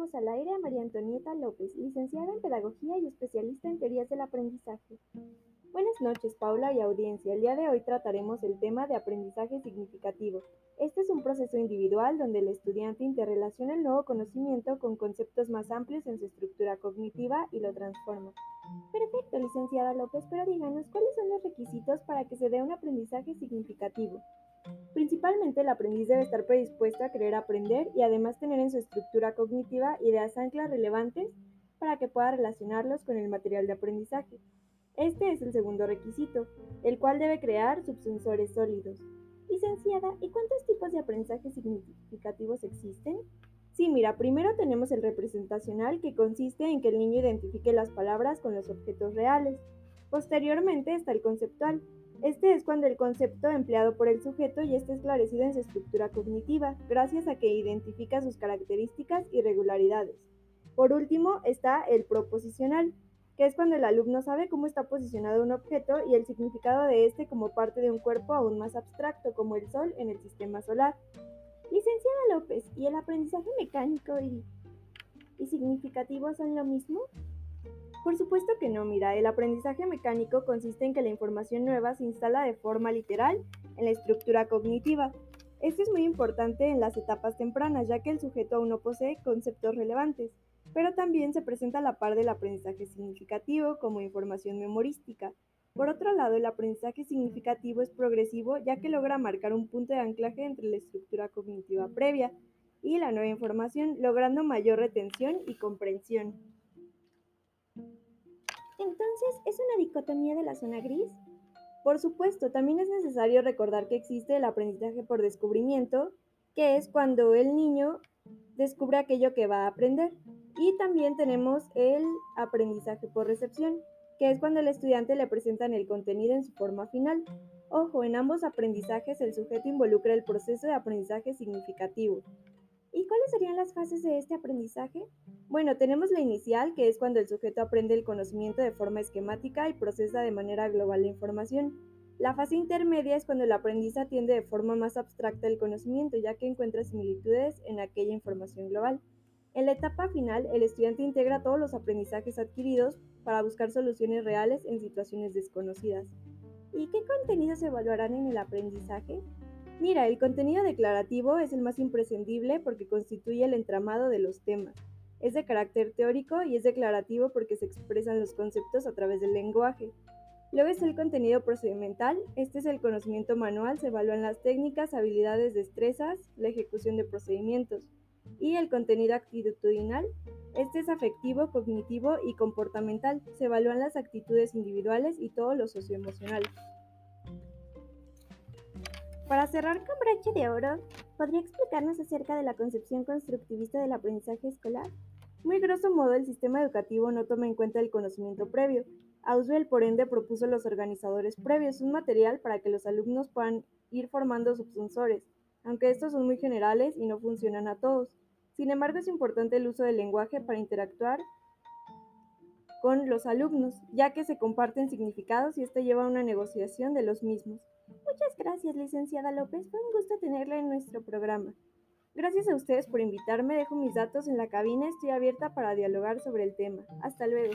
al aire a María Antonieta López, licenciada en Pedagogía y especialista en teorías del aprendizaje. Buenas noches, Paula y audiencia. El día de hoy trataremos el tema de aprendizaje significativo. Este es un proceso individual donde el estudiante interrelaciona el nuevo conocimiento con conceptos más amplios en su estructura cognitiva y lo transforma. Perfecto, licenciada López, pero díganos cuáles son los requisitos para que se dé un aprendizaje significativo. Principalmente el aprendiz debe estar predispuesto a querer aprender y además tener en su estructura cognitiva ideas anclas relevantes para que pueda relacionarlos con el material de aprendizaje. Este es el segundo requisito, el cual debe crear subsensores sólidos. Licenciada, ¿y cuántos tipos de aprendizaje significativos existen? Sí, mira, primero tenemos el representacional que consiste en que el niño identifique las palabras con los objetos reales. Posteriormente está el conceptual, este es cuando el concepto empleado por el sujeto ya está esclarecido en su estructura cognitiva, gracias a que identifica sus características y regularidades. Por último está el proposicional, que es cuando el alumno sabe cómo está posicionado un objeto y el significado de este como parte de un cuerpo aún más abstracto como el Sol en el sistema solar. Licenciada López, ¿y el aprendizaje mecánico y, y significativo son lo mismo? Por supuesto que no, mira, el aprendizaje mecánico consiste en que la información nueva se instala de forma literal en la estructura cognitiva. Esto es muy importante en las etapas tempranas, ya que el sujeto aún no posee conceptos relevantes, pero también se presenta a la par del aprendizaje significativo como información memorística. Por otro lado, el aprendizaje significativo es progresivo, ya que logra marcar un punto de anclaje entre la estructura cognitiva previa y la nueva información, logrando mayor retención y comprensión. Entonces, ¿es una dicotomía de la zona gris? Por supuesto, también es necesario recordar que existe el aprendizaje por descubrimiento, que es cuando el niño descubre aquello que va a aprender. Y también tenemos el aprendizaje por recepción, que es cuando el estudiante le presentan el contenido en su forma final. Ojo, en ambos aprendizajes el sujeto involucra el proceso de aprendizaje significativo. ¿Y cuáles serían las fases de este aprendizaje? Bueno, tenemos la inicial, que es cuando el sujeto aprende el conocimiento de forma esquemática y procesa de manera global la información. La fase intermedia es cuando el aprendiz atiende de forma más abstracta el conocimiento, ya que encuentra similitudes en aquella información global. En la etapa final, el estudiante integra todos los aprendizajes adquiridos para buscar soluciones reales en situaciones desconocidas. ¿Y qué contenidos se evaluarán en el aprendizaje? Mira, el contenido declarativo es el más imprescindible porque constituye el entramado de los temas. Es de carácter teórico y es declarativo porque se expresan los conceptos a través del lenguaje. Luego está el contenido procedimental. Este es el conocimiento manual, se evalúan las técnicas, habilidades, destrezas, la ejecución de procedimientos. Y el contenido actitudinal. Este es afectivo, cognitivo y comportamental. Se evalúan las actitudes individuales y todo lo socioemocional. Para cerrar con broche de oro, ¿podría explicarnos acerca de la concepción constructivista del aprendizaje escolar? Muy grosso modo, el sistema educativo no toma en cuenta el conocimiento previo. Auswell, por ende, propuso los organizadores previos, un material para que los alumnos puedan ir formando subsensores, aunque estos son muy generales y no funcionan a todos. Sin embargo, es importante el uso del lenguaje para interactuar con los alumnos, ya que se comparten significados y esto lleva a una negociación de los mismos. Muchas gracias, licenciada López. Fue un gusto tenerla en nuestro programa. Gracias a ustedes por invitarme, dejo mis datos en la cabina, estoy abierta para dialogar sobre el tema. Hasta luego.